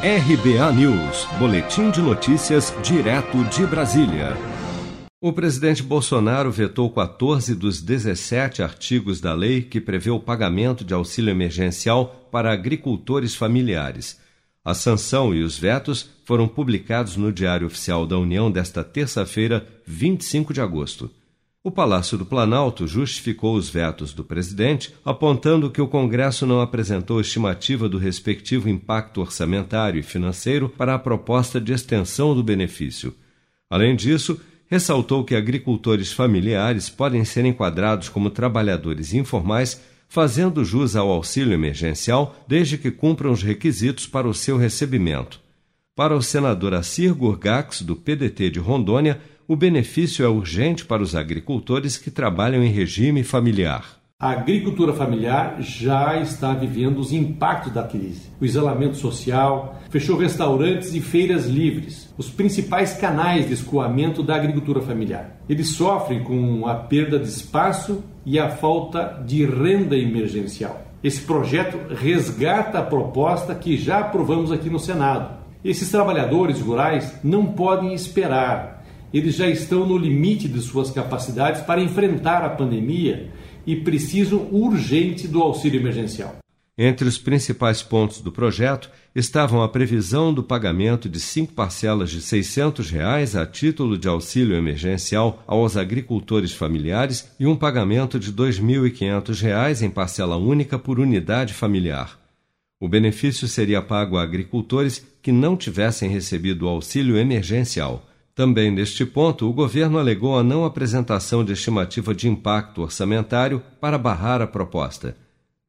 RBA News, Boletim de Notícias, direto de Brasília. O presidente Bolsonaro vetou 14 dos 17 artigos da lei que prevê o pagamento de auxílio emergencial para agricultores familiares. A sanção e os vetos foram publicados no Diário Oficial da União desta terça-feira, 25 de agosto. O Palácio do Planalto justificou os vetos do presidente, apontando que o Congresso não apresentou estimativa do respectivo impacto orçamentário e financeiro para a proposta de extensão do benefício. Além disso, ressaltou que agricultores familiares podem ser enquadrados como trabalhadores informais, fazendo jus ao auxílio emergencial desde que cumpram os requisitos para o seu recebimento. Para o senador Assir Gurgax, do PDT de Rondônia, o benefício é urgente para os agricultores que trabalham em regime familiar. A agricultura familiar já está vivendo os impactos da crise. O isolamento social fechou restaurantes e feiras livres, os principais canais de escoamento da agricultura familiar. Eles sofrem com a perda de espaço e a falta de renda emergencial. Esse projeto resgata a proposta que já aprovamos aqui no Senado. Esses trabalhadores rurais não podem esperar eles já estão no limite de suas capacidades para enfrentar a pandemia e precisam urgente do auxílio emergencial. Entre os principais pontos do projeto estavam a previsão do pagamento de cinco parcelas de 600 reais a título de auxílio emergencial aos agricultores familiares e um pagamento de 2.500 reais em parcela única por unidade familiar. O benefício seria pago a agricultores que não tivessem recebido o auxílio emergencial. Também neste ponto, o governo alegou a não apresentação de estimativa de impacto orçamentário para barrar a proposta.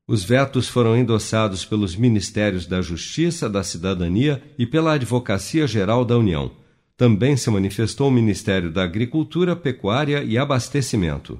Os vetos foram endossados pelos Ministérios da Justiça, da Cidadania e pela Advocacia Geral da União. Também se manifestou o Ministério da Agricultura, Pecuária e Abastecimento.